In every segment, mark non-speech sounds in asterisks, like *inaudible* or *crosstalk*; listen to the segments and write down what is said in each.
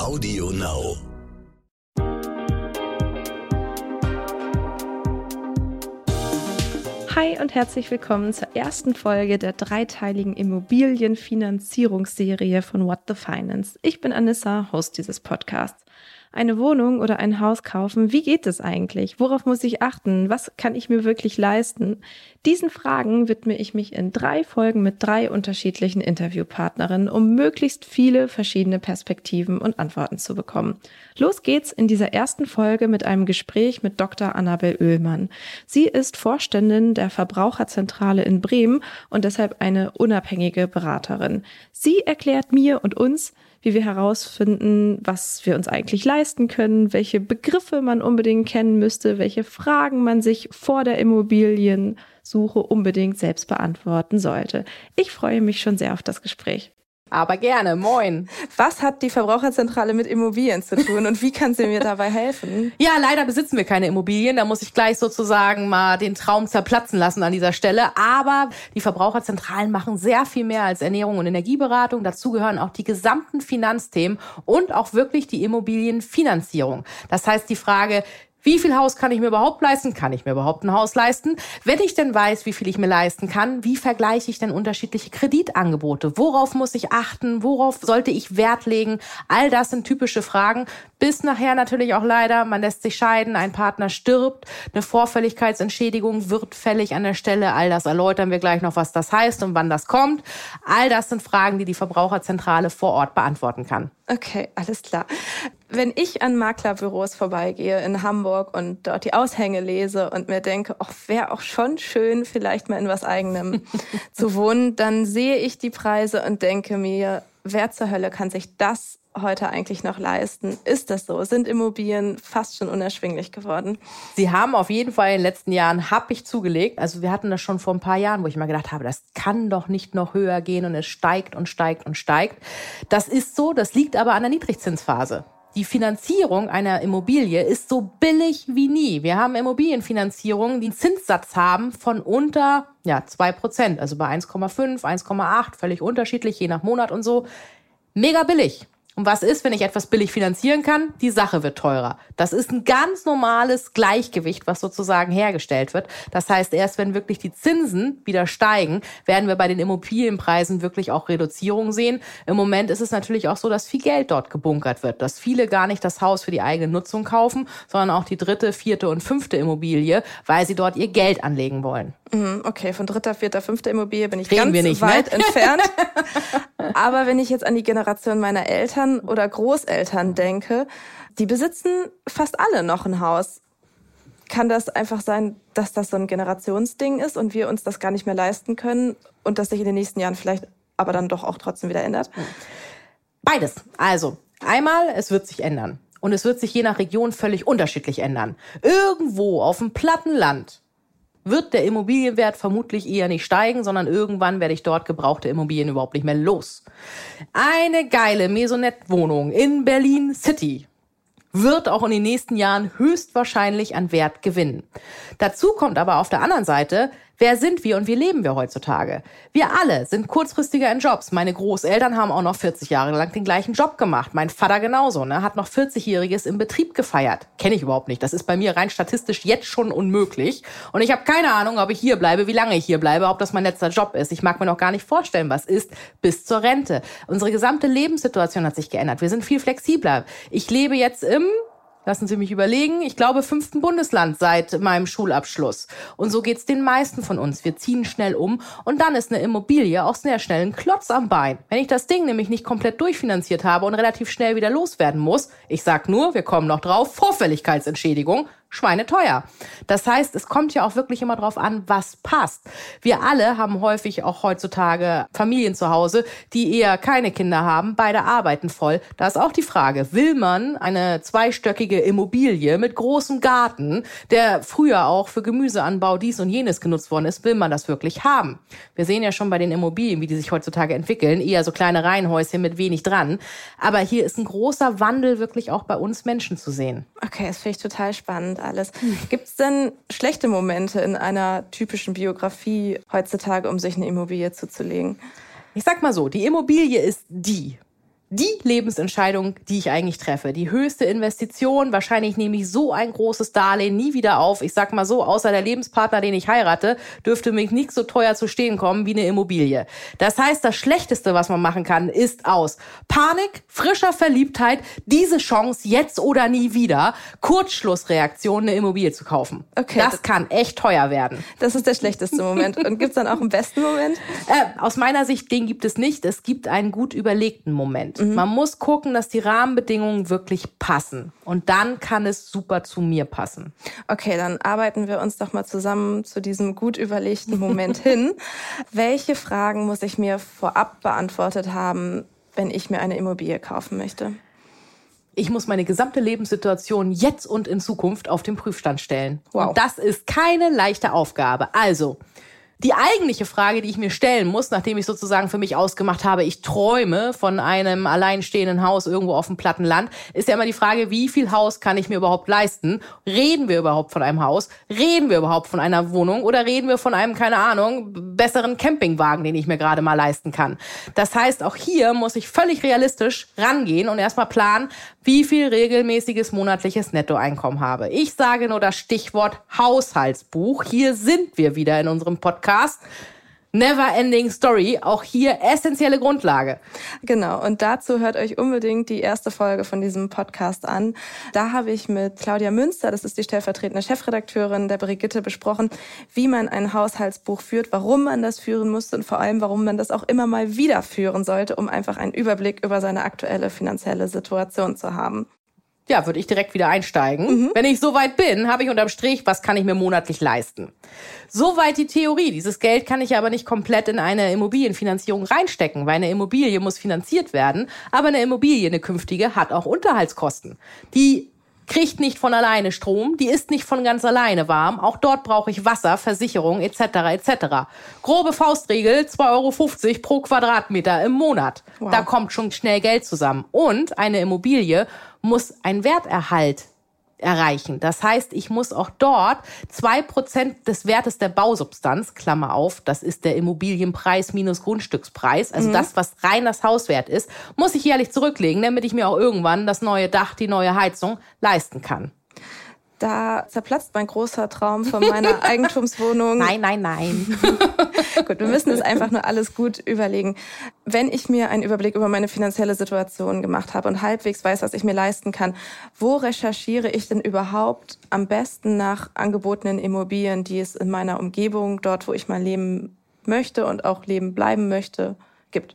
Audio Now. Hi und herzlich willkommen zur ersten Folge der dreiteiligen Immobilienfinanzierungsserie von What the Finance. Ich bin Anissa, Host dieses Podcasts eine Wohnung oder ein Haus kaufen? Wie geht es eigentlich? Worauf muss ich achten? Was kann ich mir wirklich leisten? Diesen Fragen widme ich mich in drei Folgen mit drei unterschiedlichen Interviewpartnerinnen, um möglichst viele verschiedene Perspektiven und Antworten zu bekommen. Los geht's in dieser ersten Folge mit einem Gespräch mit Dr. Annabel Oehlmann. Sie ist Vorständin der Verbraucherzentrale in Bremen und deshalb eine unabhängige Beraterin. Sie erklärt mir und uns, wie wir herausfinden, was wir uns eigentlich leisten können, welche Begriffe man unbedingt kennen müsste, welche Fragen man sich vor der Immobiliensuche unbedingt selbst beantworten sollte. Ich freue mich schon sehr auf das Gespräch. Aber gerne, moin. Was hat die Verbraucherzentrale mit Immobilien zu tun und wie kann sie mir dabei helfen? *laughs* Ja, leider besitzen wir keine Immobilien. Da muss ich gleich sozusagen mal den Traum zerplatzen lassen an dieser Stelle. Aber die Verbraucherzentralen machen sehr viel mehr als Ernährung und Energieberatung. Dazu gehören auch die gesamten Finanzthemen und auch wirklich die Immobilienfinanzierung. Das heißt, die Frage, wie viel Haus kann ich mir überhaupt leisten? Kann ich mir überhaupt ein Haus leisten? Wenn ich denn weiß, wie viel ich mir leisten kann, wie vergleiche ich denn unterschiedliche Kreditangebote? Worauf muss ich achten? Worauf sollte ich Wert legen? All das sind typische Fragen. Bis nachher natürlich auch leider, man lässt sich scheiden, ein Partner stirbt, eine Vorfälligkeitsentschädigung wird fällig an der Stelle. All das erläutern wir gleich noch, was das heißt und wann das kommt. All das sind Fragen, die die Verbraucherzentrale vor Ort beantworten kann. Okay, alles klar. Wenn ich an Maklerbüros vorbeigehe in Hamburg und dort die Aushänge lese und mir denke, ach, wäre auch schon schön, vielleicht mal in was eigenem *laughs* zu wohnen, dann sehe ich die Preise und denke mir, wer zur Hölle kann sich das heute eigentlich noch leisten? Ist das so? Sind Immobilien fast schon unerschwinglich geworden? Sie haben auf jeden Fall in den letzten Jahren happig zugelegt. Also wir hatten das schon vor ein paar Jahren, wo ich mal gedacht habe, das kann doch nicht noch höher gehen und es steigt und steigt und steigt. Das ist so, das liegt aber an der Niedrigzinsphase. Die Finanzierung einer Immobilie ist so billig wie nie. Wir haben Immobilienfinanzierungen, die einen Zinssatz haben von unter ja, 2%, also bei 1,5, 1,8, völlig unterschiedlich, je nach Monat und so. Mega billig. Und was ist, wenn ich etwas billig finanzieren kann? Die Sache wird teurer. Das ist ein ganz normales Gleichgewicht, was sozusagen hergestellt wird. Das heißt, erst wenn wirklich die Zinsen wieder steigen, werden wir bei den Immobilienpreisen wirklich auch Reduzierung sehen. Im Moment ist es natürlich auch so, dass viel Geld dort gebunkert wird, dass viele gar nicht das Haus für die eigene Nutzung kaufen, sondern auch die dritte, vierte und fünfte Immobilie, weil sie dort ihr Geld anlegen wollen. Mhm, okay, von dritter, vierter, fünfter Immobilie bin ich Reden ganz nicht, ne? weit ne? *laughs* entfernt. Aber wenn ich jetzt an die Generation meiner Eltern oder Großeltern denke, die besitzen fast alle noch ein Haus. Kann das einfach sein, dass das so ein Generationsding ist und wir uns das gar nicht mehr leisten können und das sich in den nächsten Jahren vielleicht aber dann doch auch trotzdem wieder ändert? Beides. Also, einmal, es wird sich ändern. Und es wird sich je nach Region völlig unterschiedlich ändern. Irgendwo auf dem platten Land wird der Immobilienwert vermutlich eher nicht steigen, sondern irgendwann werde ich dort gebrauchte Immobilien überhaupt nicht mehr los. Eine geile Maisonette-Wohnung in Berlin City wird auch in den nächsten Jahren höchstwahrscheinlich an Wert gewinnen. Dazu kommt aber auf der anderen Seite, wer sind wir und wie leben wir heutzutage? Wir alle sind kurzfristiger in Jobs. Meine Großeltern haben auch noch 40 Jahre lang den gleichen Job gemacht. Mein Vater genauso, ne, hat noch 40-jähriges im Betrieb gefeiert. Kenne ich überhaupt nicht. Das ist bei mir rein statistisch jetzt schon unmöglich. Und ich habe keine Ahnung, ob ich hier bleibe, wie lange ich hier bleibe, ob das mein letzter Job ist. Ich mag mir noch gar nicht vorstellen, was ist bis zur Rente. Unsere gesamte Lebenssituation hat sich geändert. Wir sind viel flexibler. Ich lebe jetzt im lassen Sie mich überlegen, ich glaube fünften Bundesland seit meinem Schulabschluss. Und so geht's den meisten von uns. Wir ziehen schnell um und dann ist eine Immobilie auch sehr schnell ein Klotz am Bein. Wenn ich das Ding nämlich nicht komplett durchfinanziert habe und relativ schnell wieder loswerden muss, ich sag nur, wir kommen noch drauf, Vorfälligkeitsentschädigung, schweineteuer. Das heißt, es kommt ja auch wirklich immer drauf an, was passt. Wir alle haben häufig auch heutzutage Familien zu Hause, die eher keine Kinder haben. Beide arbeiten voll. Da ist auch die Frage, will man eine zweistöckige Immobilie mit großem Garten, der früher auch für Gemüseanbau dies und jenes genutzt worden ist, will man das wirklich haben? Wir sehen ja schon bei den Immobilien, wie die sich heutzutage entwickeln, eher so kleine Reihenhäuschen mit wenig dran. Aber hier ist ein großer Wandel wirklich auch bei uns Menschen zu sehen. Okay, das finde ich total spannend alles. Gibt es denn schlechte Momente in einer typischen Biografie heutzutage, um sich eine Immobilie zuzulegen? Ich sag mal so, die Immobilie ist die die Lebensentscheidung, die ich eigentlich treffe. Die höchste Investition. Wahrscheinlich nehme ich so ein großes Darlehen nie wieder auf. Ich sag mal so, außer der Lebenspartner, den ich heirate, dürfte mich nicht so teuer zu stehen kommen wie eine Immobilie. Das heißt, das Schlechteste, was man machen kann, ist aus Panik, frischer Verliebtheit, diese Chance jetzt oder nie wieder, Kurzschlussreaktion, eine Immobilie zu kaufen. Okay. Das, das kann echt teuer werden. Das ist der schlechteste Moment. Und gibt's dann auch einen besten Moment? Äh, aus meiner Sicht, den gibt es nicht. Es gibt einen gut überlegten Moment. Mhm. Man muss gucken, dass die Rahmenbedingungen wirklich passen. Und dann kann es super zu mir passen. Okay, dann arbeiten wir uns doch mal zusammen zu diesem gut überlegten Moment *laughs* hin. Welche Fragen muss ich mir vorab beantwortet haben, wenn ich mir eine Immobilie kaufen möchte? ich muss meine gesamte Lebenssituation jetzt und in Zukunft auf den Prüfstand stellen. Wow. Und das ist keine leichte Aufgabe. Also, die eigentliche Frage, die ich mir stellen muss, nachdem ich sozusagen für mich ausgemacht habe, ich träume von einem alleinstehenden Haus irgendwo auf dem platten Land, ist ja immer die Frage, wie viel Haus kann ich mir überhaupt leisten? Reden wir überhaupt von einem Haus? Reden wir überhaupt von einer Wohnung? Oder reden wir von einem, keine Ahnung, besseren Campingwagen, den ich mir gerade mal leisten kann? Das heißt, auch hier muss ich völlig realistisch rangehen und erstmal planen, wie viel regelmäßiges monatliches Nettoeinkommen habe. Ich sage nur das Stichwort Haushaltsbuch. Hier sind wir wieder in unserem Podcast. Never Ending Story, auch hier essentielle Grundlage. Genau, und dazu hört euch unbedingt die erste Folge von diesem Podcast an. Da habe ich mit Claudia Münster, das ist die stellvertretende Chefredakteurin der Brigitte, besprochen, wie man ein Haushaltsbuch führt, warum man das führen muss und vor allem, warum man das auch immer mal wieder führen sollte, um einfach einen Überblick über seine aktuelle finanzielle Situation zu haben ja, würde ich direkt wieder einsteigen. Mhm. Wenn ich so weit bin, habe ich unterm Strich, was kann ich mir monatlich leisten? Soweit die Theorie. Dieses Geld kann ich aber nicht komplett in eine Immobilienfinanzierung reinstecken, weil eine Immobilie muss finanziert werden, aber eine Immobilie, eine künftige, hat auch Unterhaltskosten. Die kriegt nicht von alleine Strom, die ist nicht von ganz alleine warm. Auch dort brauche ich Wasser, Versicherung etc. etc. Grobe Faustregel 2,50 Euro pro Quadratmeter im Monat. Wow. Da kommt schon schnell Geld zusammen. Und eine Immobilie muss ein Werterhalt erreichen. Das heißt, ich muss auch dort zwei Prozent des Wertes der Bausubstanz, Klammer auf, das ist der Immobilienpreis minus Grundstückspreis, also mhm. das, was rein das Hauswert ist, muss ich jährlich zurücklegen, damit ich mir auch irgendwann das neue Dach, die neue Heizung leisten kann da zerplatzt mein großer Traum von meiner *laughs* Eigentumswohnung. Nein, nein, nein. *laughs* gut, wir müssen es einfach nur alles gut überlegen. Wenn ich mir einen Überblick über meine finanzielle Situation gemacht habe und halbwegs weiß, was ich mir leisten kann, wo recherchiere ich denn überhaupt am besten nach angebotenen Immobilien, die es in meiner Umgebung, dort, wo ich mal leben möchte und auch leben bleiben möchte, gibt?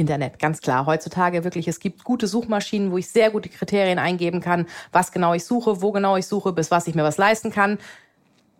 Internet, ganz klar. Heutzutage wirklich, es gibt gute Suchmaschinen, wo ich sehr gute Kriterien eingeben kann, was genau ich suche, wo genau ich suche, bis was ich mir was leisten kann.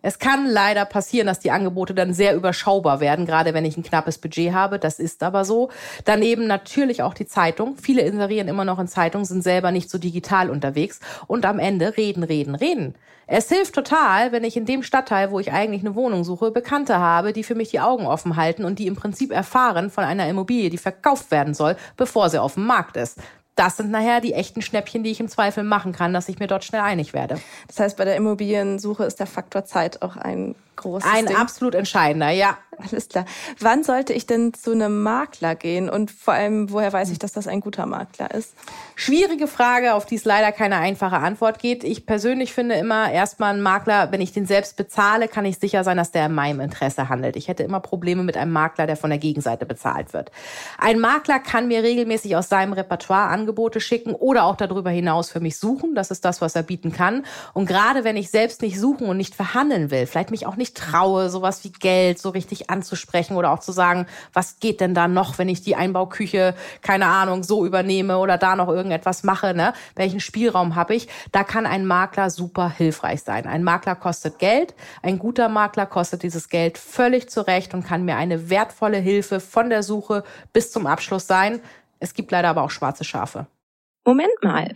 Es kann leider passieren, dass die Angebote dann sehr überschaubar werden, gerade wenn ich ein knappes Budget habe. Das ist aber so. Daneben natürlich auch die Zeitung. Viele inserieren immer noch in Zeitungen, sind selber nicht so digital unterwegs. Und am Ende reden, reden, reden. Es hilft total, wenn ich in dem Stadtteil, wo ich eigentlich eine Wohnung suche, Bekannte habe, die für mich die Augen offen halten und die im Prinzip erfahren von einer Immobilie, die verkauft werden soll, bevor sie auf dem Markt ist das sind nachher die echten Schnäppchen, die ich im Zweifel machen kann, dass ich mir dort schnell einig werde. Das heißt, bei der Immobiliensuche ist der Faktor Zeit auch ein großes Ein Ding. absolut entscheidender, ja. Alles klar. Wann sollte ich denn zu einem Makler gehen und vor allem, woher weiß ich, dass das ein guter Makler ist? Schwierige Frage, auf die es leider keine einfache Antwort geht. Ich persönlich finde immer erstmal einen Makler, wenn ich den selbst bezahle, kann ich sicher sein, dass der in meinem Interesse handelt. Ich hätte immer Probleme mit einem Makler, der von der Gegenseite bezahlt wird. Ein Makler kann mir regelmäßig aus seinem Repertoire Angebote schicken oder auch darüber hinaus für mich suchen. Das ist das, was er bieten kann. Und gerade wenn ich selbst nicht suchen und nicht verhandeln will, vielleicht mich auch nicht traue, sowas wie Geld so richtig anzusprechen oder auch zu sagen, was geht denn da noch, wenn ich die Einbauküche, keine Ahnung, so übernehme oder da noch irgendetwas mache, ne? Welchen Spielraum habe ich? Da kann ein Makler super hilfreich sein. Ein Makler kostet Geld, ein guter Makler kostet dieses Geld völlig zurecht und kann mir eine wertvolle Hilfe von der Suche bis zum Abschluss sein. Es gibt leider aber auch schwarze Schafe. Moment mal.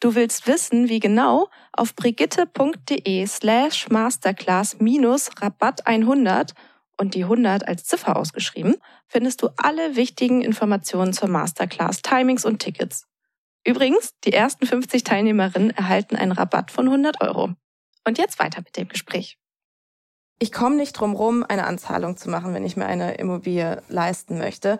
Du willst wissen, wie genau? Auf brigitte.de slash masterclass minus Rabatt 100 und die 100 als Ziffer ausgeschrieben, findest du alle wichtigen Informationen zur Masterclass, Timings und Tickets. Übrigens, die ersten 50 Teilnehmerinnen erhalten einen Rabatt von 100 Euro. Und jetzt weiter mit dem Gespräch. Ich komme nicht drum rum, eine Anzahlung zu machen, wenn ich mir eine Immobilie leisten möchte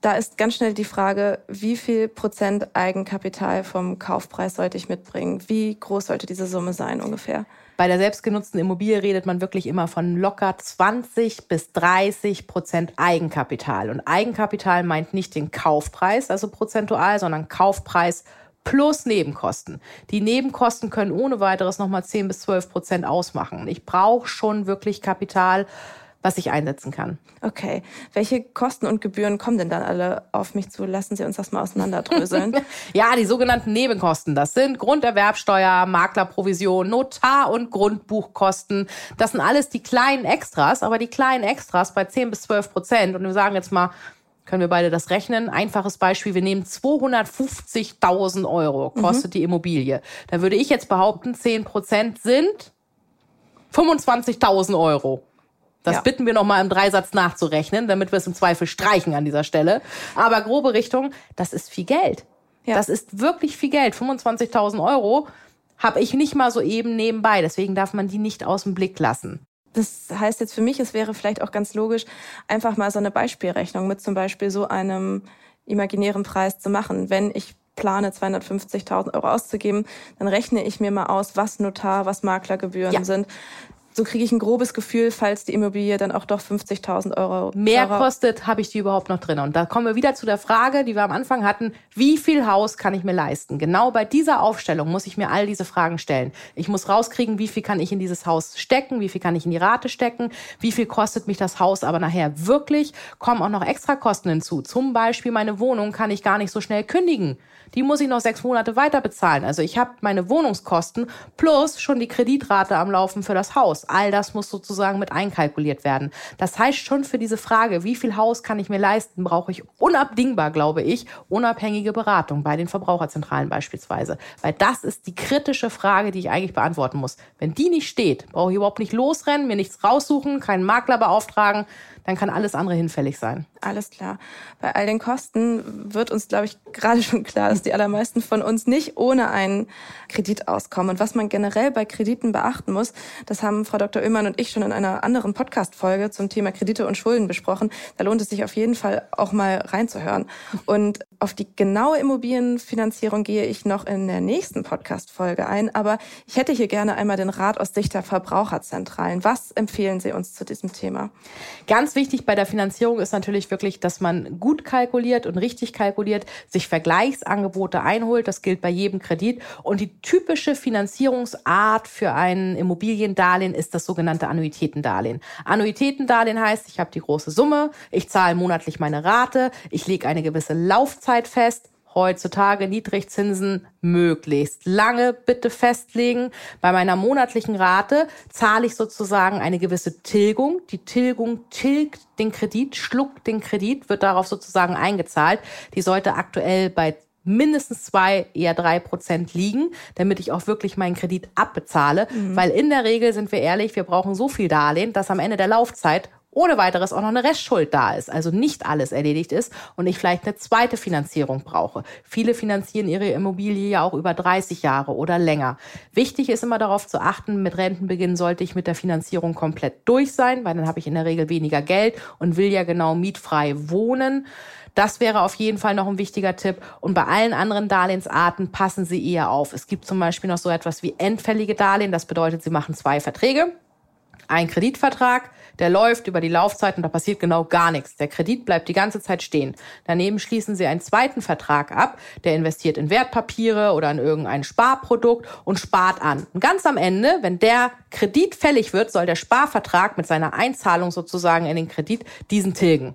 da ist ganz schnell die Frage, wie viel Prozent Eigenkapital vom Kaufpreis sollte ich mitbringen? Wie groß sollte diese Summe sein ungefähr? Bei der selbstgenutzten Immobilie redet man wirklich immer von locker 20 bis 30 Prozent Eigenkapital. Und Eigenkapital meint nicht den Kaufpreis, also prozentual, sondern Kaufpreis plus Nebenkosten. Die Nebenkosten können ohne weiteres nochmal 10 bis 12 Prozent ausmachen. Ich brauche schon wirklich Kapital, was ich einsetzen kann. Okay. Welche Kosten und Gebühren kommen denn dann alle auf mich zu? Lassen Sie uns das mal auseinanderdröseln. *laughs* ja, die sogenannten Nebenkosten. Das sind Grunderwerbsteuer, Maklerprovision, Notar- und Grundbuchkosten. Das sind alles die kleinen Extras, aber die kleinen Extras bei 10 bis 12 Prozent. Und wir sagen jetzt mal, können wir beide das rechnen? Einfaches Beispiel, wir nehmen 250.000 Euro, kostet mhm. die Immobilie. Da würde ich jetzt behaupten, 10 Prozent sind 25.000 Euro. Das ja. bitten wir nochmal im Dreisatz nachzurechnen, damit wir es im Zweifel streichen an dieser Stelle. Aber grobe Richtung, das ist viel Geld. Ja. Das ist wirklich viel Geld. 25.000 Euro habe ich nicht mal so eben nebenbei. Deswegen darf man die nicht aus dem Blick lassen. Das heißt jetzt für mich, es wäre vielleicht auch ganz logisch, einfach mal so eine Beispielrechnung mit zum Beispiel so einem imaginären Preis zu machen. Wenn ich plane, 250.000 Euro auszugeben, dann rechne ich mir mal aus, was Notar, was Maklergebühren ja. sind so kriege ich ein grobes Gefühl, falls die Immobilie dann auch doch 50.000 Euro mehr kostet, habe ich die überhaupt noch drin. Und da kommen wir wieder zu der Frage, die wir am Anfang hatten, wie viel Haus kann ich mir leisten? Genau bei dieser Aufstellung muss ich mir all diese Fragen stellen. Ich muss rauskriegen, wie viel kann ich in dieses Haus stecken, wie viel kann ich in die Rate stecken, wie viel kostet mich das Haus aber nachher wirklich, kommen auch noch extra Kosten hinzu. Zum Beispiel meine Wohnung kann ich gar nicht so schnell kündigen die muss ich noch sechs Monate weiter bezahlen. Also ich habe meine Wohnungskosten plus schon die Kreditrate am Laufen für das Haus. All das muss sozusagen mit einkalkuliert werden. Das heißt schon für diese Frage, wie viel Haus kann ich mir leisten, brauche ich unabdingbar, glaube ich, unabhängige Beratung bei den Verbraucherzentralen beispielsweise. Weil das ist die kritische Frage, die ich eigentlich beantworten muss. Wenn die nicht steht, brauche ich überhaupt nicht losrennen, mir nichts raussuchen, keinen Makler beauftragen, dann kann alles andere hinfällig sein. Alles klar. Bei all den Kosten wird uns, glaube ich, gerade *laughs* schon klar, dass die allermeisten von uns nicht ohne einen Kredit auskommen. Und was man generell bei Krediten beachten muss, das haben Frau Dr. Oehmann und ich schon in einer anderen Podcast-Folge zum Thema Kredite und Schulden besprochen. Da lohnt es sich auf jeden Fall auch mal reinzuhören. Und auf die genaue Immobilienfinanzierung gehe ich noch in der nächsten Podcast-Folge ein. Aber ich hätte hier gerne einmal den Rat aus Sicht der Verbraucherzentralen. Was empfehlen Sie uns zu diesem Thema? Ganz wichtig bei der Finanzierung ist natürlich wirklich, dass man gut kalkuliert und richtig kalkuliert, sich Vergleichsangebote einholt. Das gilt bei jedem Kredit. Und die typische Finanzierungsart für ein Immobiliendarlehen ist das sogenannte Annuitätendarlehen. Annuitätendarlehen heißt, ich habe die große Summe, ich zahle monatlich meine Rate, ich lege eine gewisse Laufzeit fest heutzutage Niedrigzinsen möglichst lange bitte festlegen. Bei meiner monatlichen Rate zahle ich sozusagen eine gewisse Tilgung. Die Tilgung tilgt den Kredit, schluckt den Kredit, wird darauf sozusagen eingezahlt. Die sollte aktuell bei mindestens zwei, eher drei Prozent liegen, damit ich auch wirklich meinen Kredit abbezahle. Mhm. Weil in der Regel sind wir ehrlich, wir brauchen so viel Darlehen, dass am Ende der Laufzeit ohne weiteres auch noch eine Restschuld da ist, also nicht alles erledigt ist und ich vielleicht eine zweite Finanzierung brauche. Viele finanzieren ihre Immobilie ja auch über 30 Jahre oder länger. Wichtig ist immer darauf zu achten, mit Rentenbeginn sollte ich mit der Finanzierung komplett durch sein, weil dann habe ich in der Regel weniger Geld und will ja genau mietfrei wohnen. Das wäre auf jeden Fall noch ein wichtiger Tipp. Und bei allen anderen Darlehensarten passen Sie eher auf. Es gibt zum Beispiel noch so etwas wie endfällige Darlehen. Das bedeutet, Sie machen zwei Verträge Ein Kreditvertrag, der läuft über die Laufzeit und da passiert genau gar nichts. Der Kredit bleibt die ganze Zeit stehen. Daneben schließen Sie einen zweiten Vertrag ab, der investiert in Wertpapiere oder in irgendein Sparprodukt und spart an. Und ganz am Ende, wenn der Kredit fällig wird, soll der Sparvertrag mit seiner Einzahlung sozusagen in den Kredit diesen tilgen.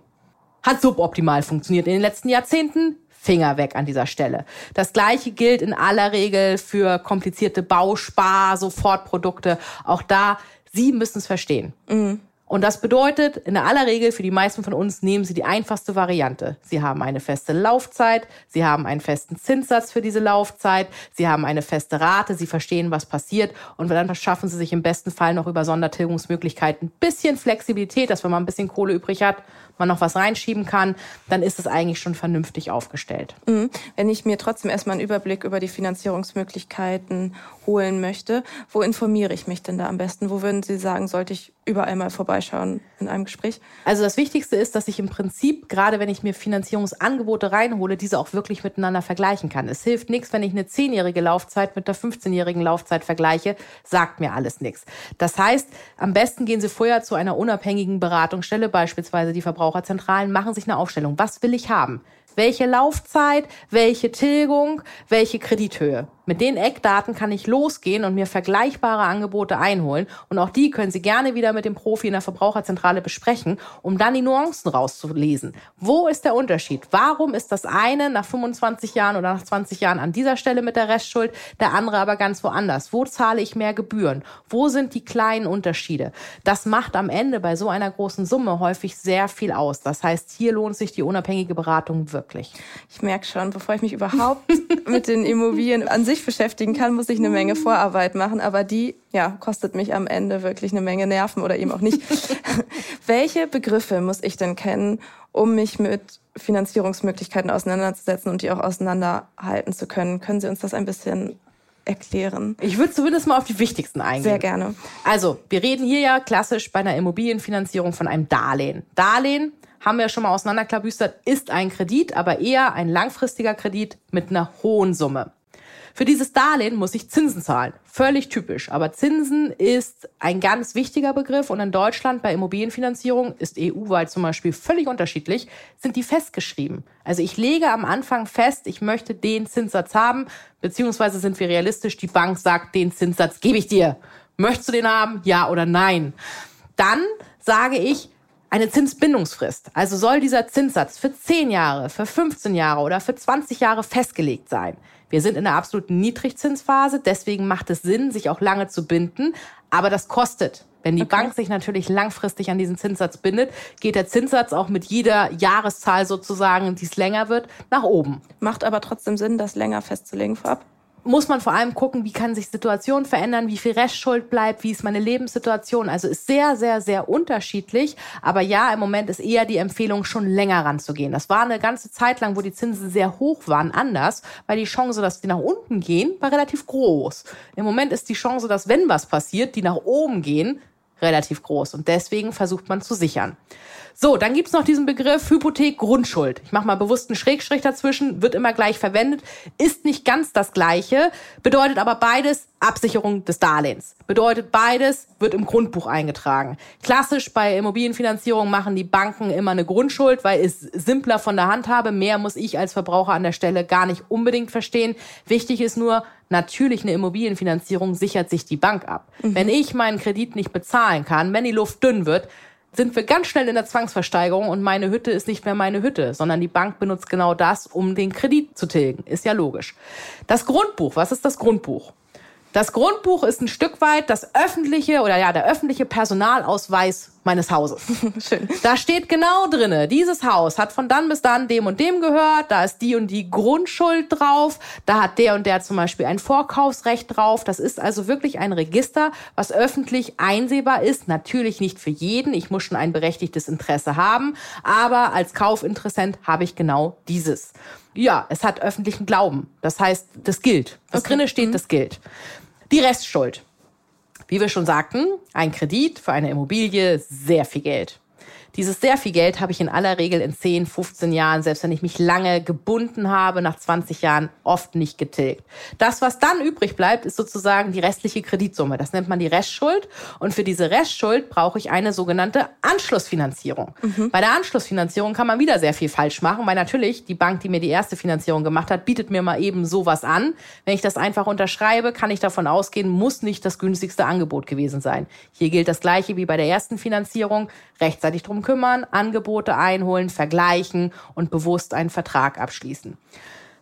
Hat suboptimal funktioniert in den letzten Jahrzehnten, Finger weg an dieser Stelle. Das gleiche gilt in aller Regel für komplizierte Bauspar, Sofortprodukte. Auch da, Sie müssen es verstehen. Mhm. Und das bedeutet, in aller Regel für die meisten von uns nehmen Sie die einfachste Variante. Sie haben eine feste Laufzeit, Sie haben einen festen Zinssatz für diese Laufzeit, Sie haben eine feste Rate, Sie verstehen, was passiert und dann schaffen Sie sich im besten Fall noch über Sondertilgungsmöglichkeiten ein bisschen Flexibilität, dass wenn man ein bisschen Kohle übrig hat, man noch was reinschieben kann, dann ist es eigentlich schon vernünftig aufgestellt. Mhm. Wenn ich mir trotzdem erstmal einen Überblick über die Finanzierungsmöglichkeiten holen möchte, wo informiere ich mich denn da am besten? Wo würden Sie sagen, sollte ich überall mal vorbeischauen in einem Gespräch? Also das Wichtigste ist, dass ich im Prinzip, gerade wenn ich mir Finanzierungsangebote reinhole, diese auch wirklich miteinander vergleichen kann. Es hilft nichts, wenn ich eine zehnjährige Laufzeit mit der 15-jährigen Laufzeit vergleiche, sagt mir alles nichts. Das heißt, am besten gehen Sie vorher zu einer unabhängigen Beratungsstelle, beispielsweise die Verbraucherzentralen, machen sich eine Aufstellung. Was will ich haben? Welche Laufzeit, welche Tilgung, welche Kredithöhe. Mit den Eckdaten kann ich losgehen und mir vergleichbare Angebote einholen. Und auch die können Sie gerne wieder mit dem Profi in der Verbraucherzentrale besprechen, um dann die Nuancen rauszulesen. Wo ist der Unterschied? Warum ist das eine nach 25 Jahren oder nach 20 Jahren an dieser Stelle mit der Restschuld, der andere aber ganz woanders? Wo zahle ich mehr Gebühren? Wo sind die kleinen Unterschiede? Das macht am Ende bei so einer großen Summe häufig sehr viel aus. Das heißt, hier lohnt sich die unabhängige Beratung wirklich. Ich merke schon, bevor ich mich überhaupt *laughs* mit den Immobilien an sich sich beschäftigen kann, muss ich eine Menge Vorarbeit machen, aber die ja, kostet mich am Ende wirklich eine Menge Nerven oder eben auch nicht. *laughs* Welche Begriffe muss ich denn kennen, um mich mit Finanzierungsmöglichkeiten auseinanderzusetzen und die auch auseinanderhalten zu können? Können Sie uns das ein bisschen erklären? Ich würde zumindest mal auf die wichtigsten eingehen. Sehr gerne. Also, wir reden hier ja klassisch bei einer Immobilienfinanzierung von einem Darlehen. Darlehen haben wir schon mal auseinanderklabüstert, ist ein Kredit, aber eher ein langfristiger Kredit mit einer hohen Summe. Für dieses Darlehen muss ich Zinsen zahlen. Völlig typisch. Aber Zinsen ist ein ganz wichtiger Begriff und in Deutschland bei Immobilienfinanzierung ist EU-weit zum Beispiel völlig unterschiedlich, sind die festgeschrieben. Also ich lege am Anfang fest, ich möchte den Zinssatz haben, beziehungsweise sind wir realistisch, die Bank sagt, den Zinssatz gebe ich dir. Möchtest du den haben? Ja oder nein? Dann sage ich, eine Zinsbindungsfrist. Also soll dieser Zinssatz für 10 Jahre, für 15 Jahre oder für 20 Jahre festgelegt sein. Wir sind in der absoluten Niedrigzinsphase, deswegen macht es Sinn, sich auch lange zu binden. Aber das kostet. Wenn die okay. Bank sich natürlich langfristig an diesen Zinssatz bindet, geht der Zinssatz auch mit jeder Jahreszahl sozusagen, die es länger wird, nach oben. Macht aber trotzdem Sinn, das länger festzulegen vorab? Muss man vor allem gucken, wie kann sich Situationen verändern, wie viel Restschuld bleibt, wie ist meine Lebenssituation. Also ist sehr, sehr, sehr unterschiedlich. Aber ja, im Moment ist eher die Empfehlung, schon länger ranzugehen. Das war eine ganze Zeit lang, wo die Zinsen sehr hoch waren, anders, weil die Chance, dass die nach unten gehen, war relativ groß. Im Moment ist die Chance, dass wenn was passiert, die nach oben gehen, relativ groß. Und deswegen versucht man zu sichern. So, dann gibt's noch diesen Begriff Hypothek Grundschuld. Ich mache mal bewusst einen Schrägstrich dazwischen, wird immer gleich verwendet, ist nicht ganz das gleiche, bedeutet aber beides Absicherung des Darlehens. Bedeutet beides wird im Grundbuch eingetragen. Klassisch bei Immobilienfinanzierung machen die Banken immer eine Grundschuld, weil es simpler von der Hand habe. Mehr muss ich als Verbraucher an der Stelle gar nicht unbedingt verstehen. Wichtig ist nur, natürlich eine Immobilienfinanzierung sichert sich die Bank ab. Mhm. Wenn ich meinen Kredit nicht bezahlen kann, wenn die Luft dünn wird, sind wir ganz schnell in der Zwangsversteigerung und meine Hütte ist nicht mehr meine Hütte, sondern die Bank benutzt genau das, um den Kredit zu tilgen. Ist ja logisch. Das Grundbuch, was ist das Grundbuch? Das Grundbuch ist ein Stück weit das öffentliche oder ja, der öffentliche Personalausweis meines Hauses. *laughs* Schön. Da steht genau drinne, dieses Haus hat von dann bis dann dem und dem gehört, da ist die und die Grundschuld drauf, da hat der und der zum Beispiel ein Vorkaufsrecht drauf. Das ist also wirklich ein Register, was öffentlich einsehbar ist. Natürlich nicht für jeden. Ich muss schon ein berechtigtes Interesse haben, aber als Kaufinteressent habe ich genau dieses. Ja, es hat öffentlichen Glauben. Das heißt, das gilt. Was okay. drinne steht, mhm. das gilt. Die Restschuld. Wie wir schon sagten, ein Kredit für eine Immobilie, sehr viel Geld. Dieses sehr viel Geld habe ich in aller Regel in 10, 15 Jahren, selbst wenn ich mich lange gebunden habe, nach 20 Jahren oft nicht getilgt. Das, was dann übrig bleibt, ist sozusagen die restliche Kreditsumme. Das nennt man die Restschuld. Und für diese Restschuld brauche ich eine sogenannte Anschlussfinanzierung. Mhm. Bei der Anschlussfinanzierung kann man wieder sehr viel falsch machen, weil natürlich die Bank, die mir die erste Finanzierung gemacht hat, bietet mir mal eben sowas an. Wenn ich das einfach unterschreibe, kann ich davon ausgehen, muss nicht das günstigste Angebot gewesen sein. Hier gilt das Gleiche wie bei der ersten Finanzierung. Rechtzeitig drum kümmern, Angebote einholen, vergleichen und bewusst einen Vertrag abschließen.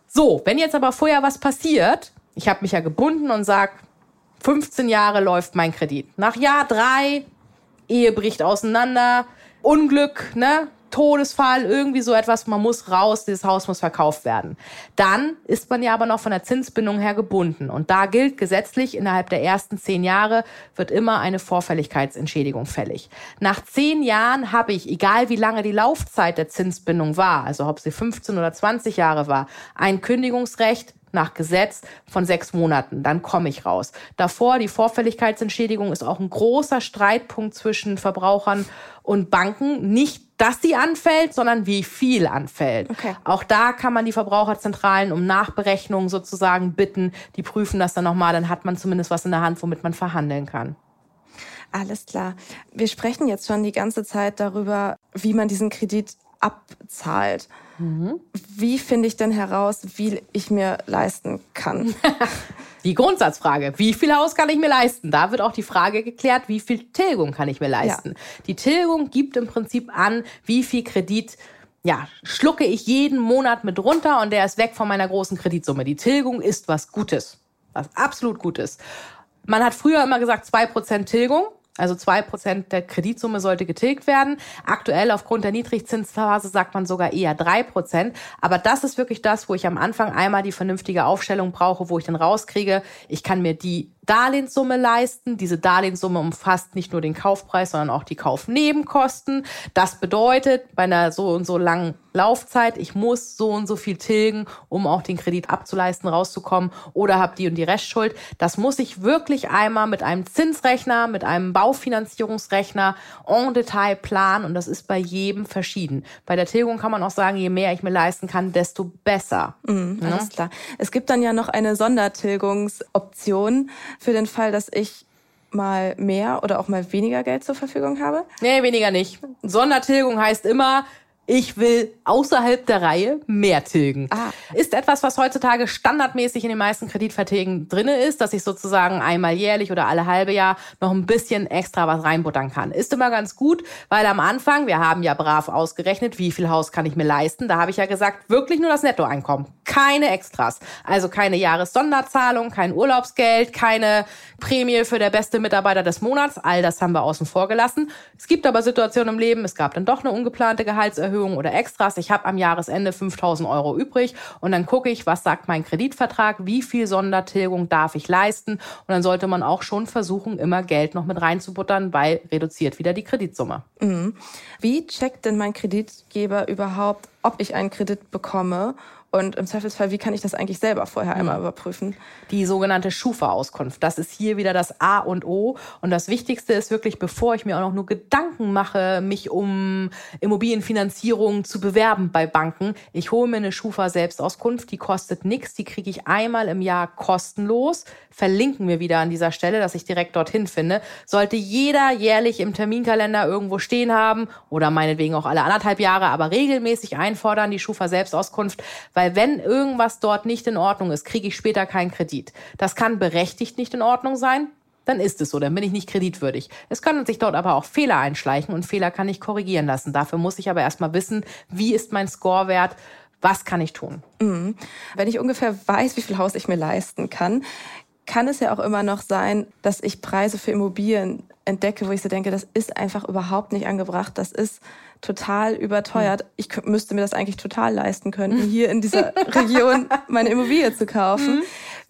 So, wenn jetzt aber vorher was passiert, ich habe mich ja gebunden und sag, 15 Jahre läuft mein Kredit. Nach Jahr drei, Ehe bricht auseinander, Unglück, ne? Todesfall, irgendwie so etwas, man muss raus, dieses Haus muss verkauft werden. Dann ist man ja aber noch von der Zinsbindung her gebunden. Und da gilt gesetzlich, innerhalb der ersten zehn Jahre wird immer eine Vorfälligkeitsentschädigung fällig. Nach zehn Jahren habe ich, egal wie lange die Laufzeit der Zinsbindung war, also ob sie 15 oder 20 Jahre war, ein Kündigungsrecht nach Gesetz von sechs Monaten. Dann komme ich raus. Davor, die Vorfälligkeitsentschädigung ist auch ein großer Streitpunkt zwischen Verbrauchern und Banken. Nicht, dass sie anfällt, sondern wie viel anfällt. Okay. Auch da kann man die Verbraucherzentralen um Nachberechnung sozusagen bitten. Die prüfen das dann nochmal. Dann hat man zumindest was in der Hand, womit man verhandeln kann. Alles klar. Wir sprechen jetzt schon die ganze Zeit darüber, wie man diesen Kredit abzahlt. Mhm. Wie finde ich denn heraus, wie ich mir leisten kann? *laughs* Die Grundsatzfrage, wie viel Haus kann ich mir leisten? Da wird auch die Frage geklärt, wie viel Tilgung kann ich mir leisten? Ja. Die Tilgung gibt im Prinzip an, wie viel Kredit ja, schlucke ich jeden Monat mit runter und der ist weg von meiner großen Kreditsumme. Die Tilgung ist was Gutes, was absolut Gutes. Man hat früher immer gesagt, zwei Prozent Tilgung. Also zwei Prozent der Kreditsumme sollte getilgt werden. Aktuell aufgrund der Niedrigzinsphase sagt man sogar eher drei Prozent. Aber das ist wirklich das, wo ich am Anfang einmal die vernünftige Aufstellung brauche, wo ich dann rauskriege, ich kann mir die Darlehenssumme leisten. Diese Darlehenssumme umfasst nicht nur den Kaufpreis, sondern auch die Kaufnebenkosten. Das bedeutet, bei einer so und so langen Laufzeit, ich muss so und so viel tilgen, um auch den Kredit abzuleisten, rauszukommen oder habe die und die Restschuld. Das muss ich wirklich einmal mit einem Zinsrechner, mit einem Baufinanzierungsrechner en Detail planen und das ist bei jedem verschieden. Bei der Tilgung kann man auch sagen, je mehr ich mir leisten kann, desto besser. Mhm, alles ja? klar. Es gibt dann ja noch eine Sondertilgungsoption für den Fall, dass ich mal mehr oder auch mal weniger Geld zur Verfügung habe? Nee, weniger nicht. Sondertilgung heißt immer, ich will außerhalb der Reihe mehr tilgen. Ah. Ist etwas, was heutzutage standardmäßig in den meisten Kreditverträgen drinne ist, dass ich sozusagen einmal jährlich oder alle halbe Jahr noch ein bisschen extra was reinbuttern kann. Ist immer ganz gut, weil am Anfang, wir haben ja brav ausgerechnet, wie viel Haus kann ich mir leisten. Da habe ich ja gesagt, wirklich nur das Nettoeinkommen. Keine Extras. Also keine Jahressonderzahlung, kein Urlaubsgeld, keine Prämie für der beste Mitarbeiter des Monats. All das haben wir außen vor gelassen. Es gibt aber Situationen im Leben, es gab dann doch eine ungeplante Gehaltserhöhung Erhöhung oder Extras. Ich habe am Jahresende 5000 Euro übrig und dann gucke ich, was sagt mein Kreditvertrag, wie viel Sondertilgung darf ich leisten und dann sollte man auch schon versuchen, immer Geld noch mit reinzubuttern, weil reduziert wieder die Kreditsumme. Mhm. Wie checkt denn mein Kreditgeber überhaupt, ob ich einen Kredit bekomme und im Zweifelsfall, wie kann ich das eigentlich selber vorher einmal mhm. überprüfen? Die sogenannte Schufa-Auskunft. Das ist hier wieder das A und O. Und das Wichtigste ist wirklich, bevor ich mir auch noch nur Gedanken mache, mich um Immobilienfinanzierung zu bewerben bei Banken, ich hole mir eine Schufa-Selbstauskunft. Die kostet nichts. Die kriege ich einmal im Jahr kostenlos. Verlinken wir wieder an dieser Stelle, dass ich direkt dorthin finde. Sollte jeder jährlich im Terminkalender irgendwo stehen haben oder meinetwegen auch alle anderthalb Jahre, aber regelmäßig einfordern, die Schufa-Selbstauskunft, weil weil wenn irgendwas dort nicht in Ordnung ist, kriege ich später keinen Kredit. Das kann berechtigt nicht in Ordnung sein. Dann ist es so, dann bin ich nicht kreditwürdig. Es können sich dort aber auch Fehler einschleichen und Fehler kann ich korrigieren lassen. Dafür muss ich aber erstmal wissen, wie ist mein Scorewert, was kann ich tun. Mhm. Wenn ich ungefähr weiß, wie viel Haus ich mir leisten kann, kann es ja auch immer noch sein, dass ich Preise für Immobilien entdecke, wo ich so denke, das ist einfach überhaupt nicht angebracht. Das ist total überteuert. Ich müsste mir das eigentlich total leisten können, hier in dieser *laughs* Region meine Immobilie zu kaufen. Mhm.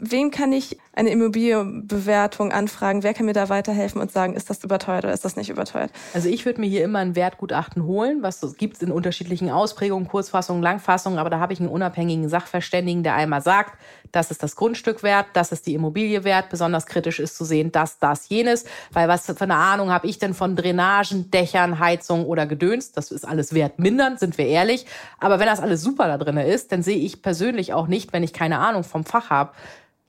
Wem kann ich eine Immobilienbewertung anfragen? Wer kann mir da weiterhelfen und sagen, ist das überteuert oder ist das nicht überteuert? Also ich würde mir hier immer ein Wertgutachten holen, was gibt es in unterschiedlichen Ausprägungen, Kurzfassungen, Langfassungen, aber da habe ich einen unabhängigen Sachverständigen, der einmal sagt, das ist das Grundstück wert, das ist die Immobilie wert, besonders kritisch ist zu sehen, das, das, jenes, weil was für eine Ahnung habe ich denn von Drainagen, Dächern, Heizung oder Gedöns, das ist alles wertmindernd, sind wir ehrlich, aber wenn das alles super da drin ist, dann sehe ich persönlich auch nicht, wenn ich keine Ahnung vom Fach habe,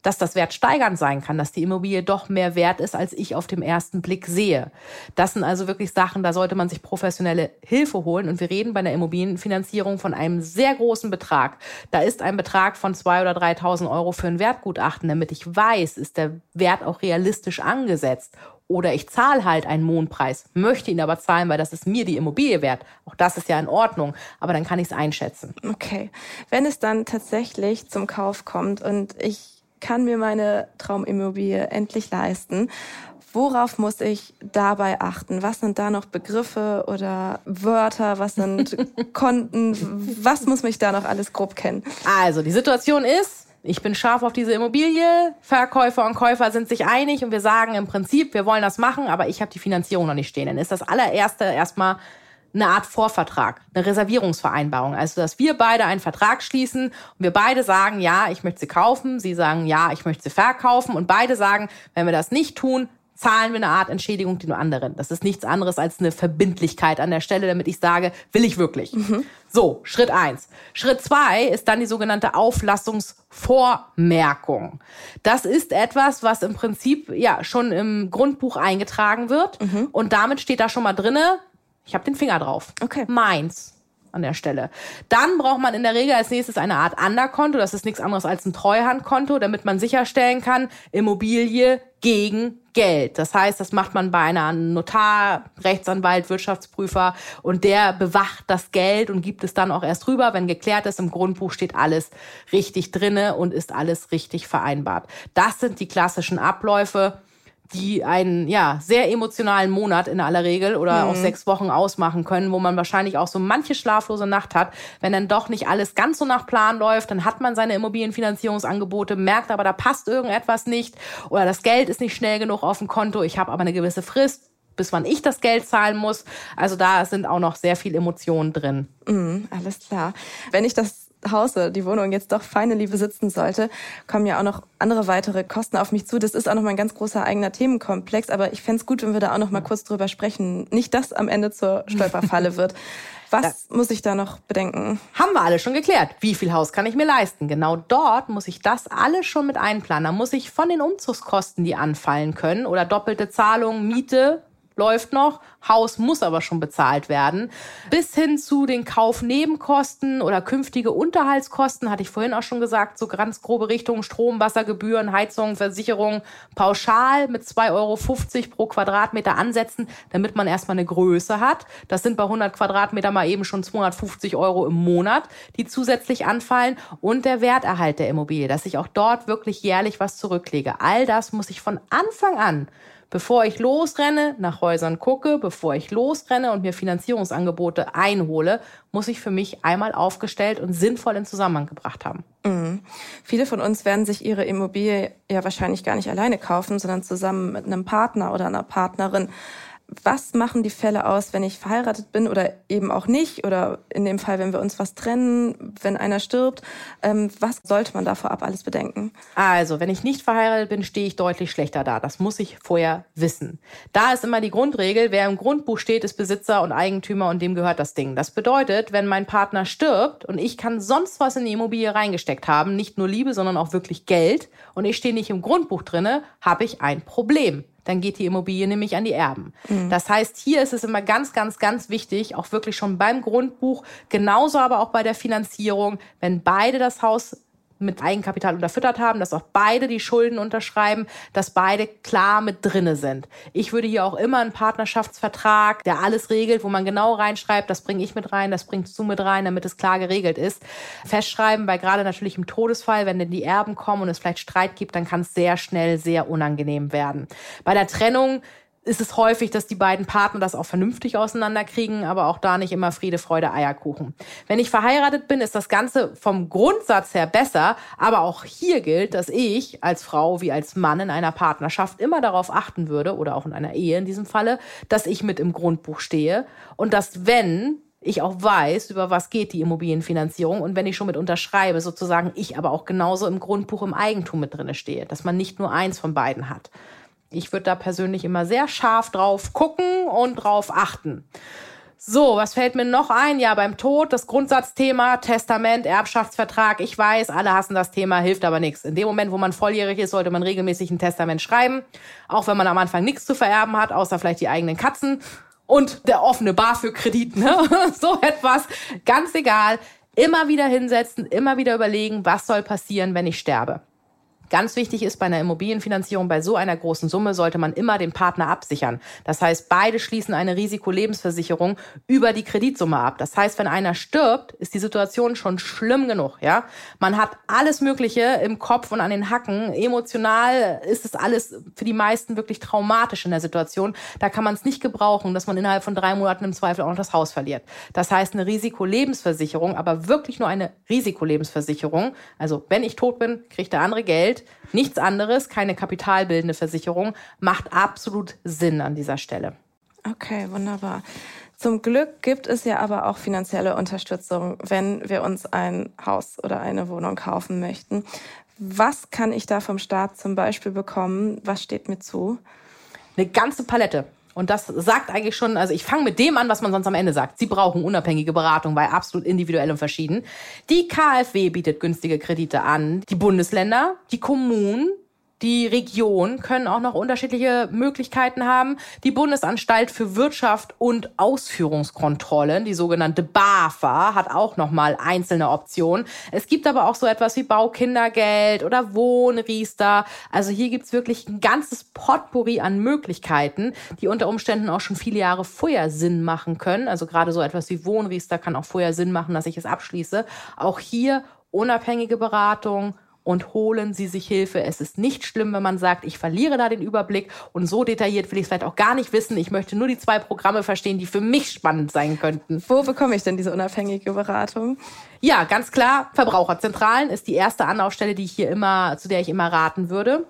dass das Wert steigernd sein kann, dass die Immobilie doch mehr wert ist, als ich auf dem ersten Blick sehe. Das sind also wirklich Sachen, da sollte man sich professionelle Hilfe holen. Und wir reden bei einer Immobilienfinanzierung von einem sehr großen Betrag. Da ist ein Betrag von zwei oder 3.000 Euro für ein Wertgutachten, damit ich weiß, ist der Wert auch realistisch angesetzt. Oder ich zahle halt einen Mondpreis, möchte ihn aber zahlen, weil das ist mir die Immobilie wert. Auch das ist ja in Ordnung, aber dann kann ich es einschätzen. Okay. Wenn es dann tatsächlich zum Kauf kommt und ich kann mir meine Traumimmobilie endlich leisten. Worauf muss ich dabei achten? Was sind da noch Begriffe oder Wörter? Was sind *laughs* Konten? Was muss mich da noch alles grob kennen? Also, die Situation ist, ich bin scharf auf diese Immobilie. Verkäufer und Käufer sind sich einig und wir sagen im Prinzip, wir wollen das machen, aber ich habe die Finanzierung noch nicht stehen. Dann ist das allererste erstmal eine Art Vorvertrag, eine Reservierungsvereinbarung. Also, dass wir beide einen Vertrag schließen und wir beide sagen, ja, ich möchte sie kaufen, sie sagen, ja, ich möchte sie verkaufen und beide sagen, wenn wir das nicht tun, zahlen wir eine Art Entschädigung den anderen. Das ist nichts anderes als eine Verbindlichkeit an der Stelle, damit ich sage, will ich wirklich. Mhm. So, Schritt eins. Schritt zwei ist dann die sogenannte Auflassungsvormerkung. Das ist etwas, was im Prinzip ja schon im Grundbuch eingetragen wird mhm. und damit steht da schon mal drinne, ich habe den Finger drauf. Okay. Meins an der Stelle. Dann braucht man in der Regel als nächstes eine Art Underkonto. Das ist nichts anderes als ein Treuhandkonto, damit man sicherstellen kann, Immobilie gegen Geld. Das heißt, das macht man bei einer Notar, Rechtsanwalt, Wirtschaftsprüfer und der bewacht das Geld und gibt es dann auch erst rüber, wenn geklärt ist. Im Grundbuch steht alles richtig drinne und ist alles richtig vereinbart. Das sind die klassischen Abläufe die einen ja sehr emotionalen Monat in aller Regel oder mhm. auch sechs Wochen ausmachen können, wo man wahrscheinlich auch so manche schlaflose Nacht hat. Wenn dann doch nicht alles ganz so nach Plan läuft, dann hat man seine Immobilienfinanzierungsangebote, merkt aber, da passt irgendetwas nicht oder das Geld ist nicht schnell genug auf dem Konto. Ich habe aber eine gewisse Frist bis wann ich das Geld zahlen muss. Also da sind auch noch sehr viel Emotionen drin. Mm, alles klar. Wenn ich das Haus oder die Wohnung jetzt doch finally besitzen sollte, kommen ja auch noch andere weitere Kosten auf mich zu. Das ist auch noch mal ein ganz großer eigener Themenkomplex, aber ich fände es gut, wenn wir da auch noch mal kurz drüber sprechen. Nicht, dass am Ende zur Stolperfalle *laughs* wird. Was muss ich da noch bedenken? Haben wir alle schon geklärt. Wie viel Haus kann ich mir leisten? Genau dort muss ich das alles schon mit einplanen. Da muss ich von den Umzugskosten, die anfallen können, oder doppelte Zahlungen, Miete, läuft noch, Haus muss aber schon bezahlt werden, bis hin zu den Kaufnebenkosten oder künftige Unterhaltskosten, hatte ich vorhin auch schon gesagt, so ganz grobe Richtungen, Strom, Wassergebühren, Heizung, Versicherung, pauschal mit 2,50 Euro pro Quadratmeter ansetzen, damit man erstmal eine Größe hat. Das sind bei 100 Quadratmeter mal eben schon 250 Euro im Monat, die zusätzlich anfallen und der Werterhalt der Immobilie, dass ich auch dort wirklich jährlich was zurücklege. All das muss ich von Anfang an Bevor ich losrenne, nach Häusern gucke, bevor ich losrenne und mir Finanzierungsangebote einhole, muss ich für mich einmal aufgestellt und sinnvoll in Zusammenhang gebracht haben. Mhm. Viele von uns werden sich ihre Immobilie ja wahrscheinlich gar nicht alleine kaufen, sondern zusammen mit einem Partner oder einer Partnerin was machen die Fälle aus, wenn ich verheiratet bin oder eben auch nicht? Oder in dem Fall, wenn wir uns was trennen, wenn einer stirbt, ähm, was sollte man da vorab alles bedenken? Also, wenn ich nicht verheiratet bin, stehe ich deutlich schlechter da. Das muss ich vorher wissen. Da ist immer die Grundregel, wer im Grundbuch steht, ist Besitzer und Eigentümer und dem gehört das Ding. Das bedeutet, wenn mein Partner stirbt und ich kann sonst was in die Immobilie reingesteckt haben, nicht nur Liebe, sondern auch wirklich Geld, und ich stehe nicht im Grundbuch drinne, habe ich ein Problem dann geht die Immobilie nämlich an die Erben. Mhm. Das heißt, hier ist es immer ganz, ganz, ganz wichtig, auch wirklich schon beim Grundbuch, genauso aber auch bei der Finanzierung, wenn beide das Haus mit Eigenkapital unterfüttert haben, dass auch beide die Schulden unterschreiben, dass beide klar mit drinne sind. Ich würde hier auch immer einen Partnerschaftsvertrag, der alles regelt, wo man genau reinschreibt, das bringe ich mit rein, das bringst du mit rein, damit es klar geregelt ist, festschreiben, weil gerade natürlich im Todesfall, wenn denn die Erben kommen und es vielleicht Streit gibt, dann kann es sehr schnell sehr unangenehm werden. Bei der Trennung ist es häufig, dass die beiden Partner das auch vernünftig auseinanderkriegen, aber auch da nicht immer Friede, Freude, Eierkuchen. Wenn ich verheiratet bin, ist das Ganze vom Grundsatz her besser, aber auch hier gilt, dass ich als Frau wie als Mann in einer Partnerschaft immer darauf achten würde, oder auch in einer Ehe in diesem Falle, dass ich mit im Grundbuch stehe und dass wenn ich auch weiß, über was geht die Immobilienfinanzierung und wenn ich schon mit unterschreibe, sozusagen ich aber auch genauso im Grundbuch im Eigentum mit drinne stehe, dass man nicht nur eins von beiden hat. Ich würde da persönlich immer sehr scharf drauf gucken und drauf achten. So, was fällt mir noch ein? Ja, beim Tod, das Grundsatzthema, Testament, Erbschaftsvertrag. Ich weiß, alle hassen das Thema, hilft aber nichts. In dem Moment, wo man volljährig ist, sollte man regelmäßig ein Testament schreiben. Auch wenn man am Anfang nichts zu vererben hat, außer vielleicht die eigenen Katzen und der offene BAföG-Kredit, ne? *laughs* so etwas. Ganz egal. Immer wieder hinsetzen, immer wieder überlegen, was soll passieren, wenn ich sterbe. Ganz wichtig ist bei einer Immobilienfinanzierung, bei so einer großen Summe sollte man immer den Partner absichern. Das heißt, beide schließen eine Risikolebensversicherung über die Kreditsumme ab. Das heißt, wenn einer stirbt, ist die Situation schon schlimm genug, ja? Man hat alles Mögliche im Kopf und an den Hacken. Emotional ist es alles für die meisten wirklich traumatisch in der Situation. Da kann man es nicht gebrauchen, dass man innerhalb von drei Monaten im Zweifel auch noch das Haus verliert. Das heißt, eine Risikolebensversicherung, aber wirklich nur eine Risikolebensversicherung. Also, wenn ich tot bin, kriegt der andere Geld nichts anderes, keine kapitalbildende Versicherung, macht absolut Sinn an dieser Stelle. Okay, wunderbar. Zum Glück gibt es ja aber auch finanzielle Unterstützung, wenn wir uns ein Haus oder eine Wohnung kaufen möchten. Was kann ich da vom Staat zum Beispiel bekommen? Was steht mir zu? Eine ganze Palette. Und das sagt eigentlich schon, also ich fange mit dem an, was man sonst am Ende sagt. Sie brauchen unabhängige Beratung, weil absolut individuell und verschieden. Die KfW bietet günstige Kredite an. Die Bundesländer, die Kommunen, die Region können auch noch unterschiedliche Möglichkeiten haben. Die Bundesanstalt für Wirtschaft und Ausführungskontrollen, die sogenannte BAFA, hat auch noch mal einzelne Optionen. Es gibt aber auch so etwas wie Baukindergeld oder Wohnriester. Also hier gibt's wirklich ein ganzes Potpourri an Möglichkeiten, die unter Umständen auch schon viele Jahre vorher Sinn machen können. Also gerade so etwas wie Wohnriester kann auch vorher Sinn machen, dass ich es abschließe. Auch hier unabhängige Beratung, und holen Sie sich Hilfe. Es ist nicht schlimm, wenn man sagt, ich verliere da den Überblick und so detailliert will ich es vielleicht auch gar nicht wissen. Ich möchte nur die zwei Programme verstehen, die für mich spannend sein könnten. Wo bekomme ich denn diese unabhängige Beratung? Ja, ganz klar. Verbraucherzentralen ist die erste Anlaufstelle, die ich hier immer, zu der ich immer raten würde.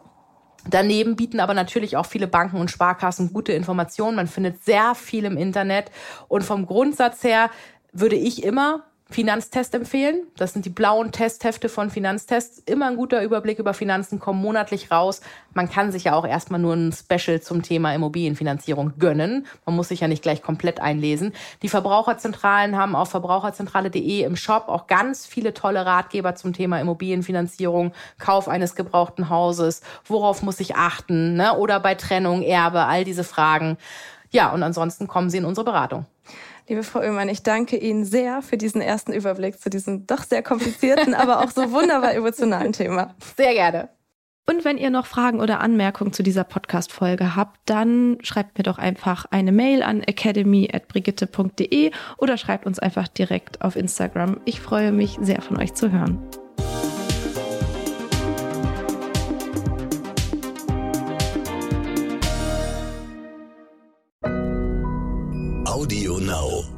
Daneben bieten aber natürlich auch viele Banken und Sparkassen gute Informationen. Man findet sehr viel im Internet. Und vom Grundsatz her würde ich immer Finanztest empfehlen. Das sind die blauen Testhefte von Finanztests. Immer ein guter Überblick über Finanzen, kommen monatlich raus. Man kann sich ja auch erstmal nur ein Special zum Thema Immobilienfinanzierung gönnen. Man muss sich ja nicht gleich komplett einlesen. Die Verbraucherzentralen haben auf verbraucherzentrale.de im Shop auch ganz viele tolle Ratgeber zum Thema Immobilienfinanzierung, Kauf eines gebrauchten Hauses, worauf muss ich achten, ne? oder bei Trennung, Erbe, all diese Fragen. Ja, und ansonsten kommen Sie in unsere Beratung. Liebe Frau Oehmann, ich danke Ihnen sehr für diesen ersten Überblick zu diesem doch sehr komplizierten, *laughs* aber auch so wunderbar emotionalen Thema. Sehr gerne. Und wenn ihr noch Fragen oder Anmerkungen zu dieser Podcast-Folge habt, dann schreibt mir doch einfach eine Mail an academy.brigitte.de oder schreibt uns einfach direkt auf Instagram. Ich freue mich sehr von euch zu hören. Now.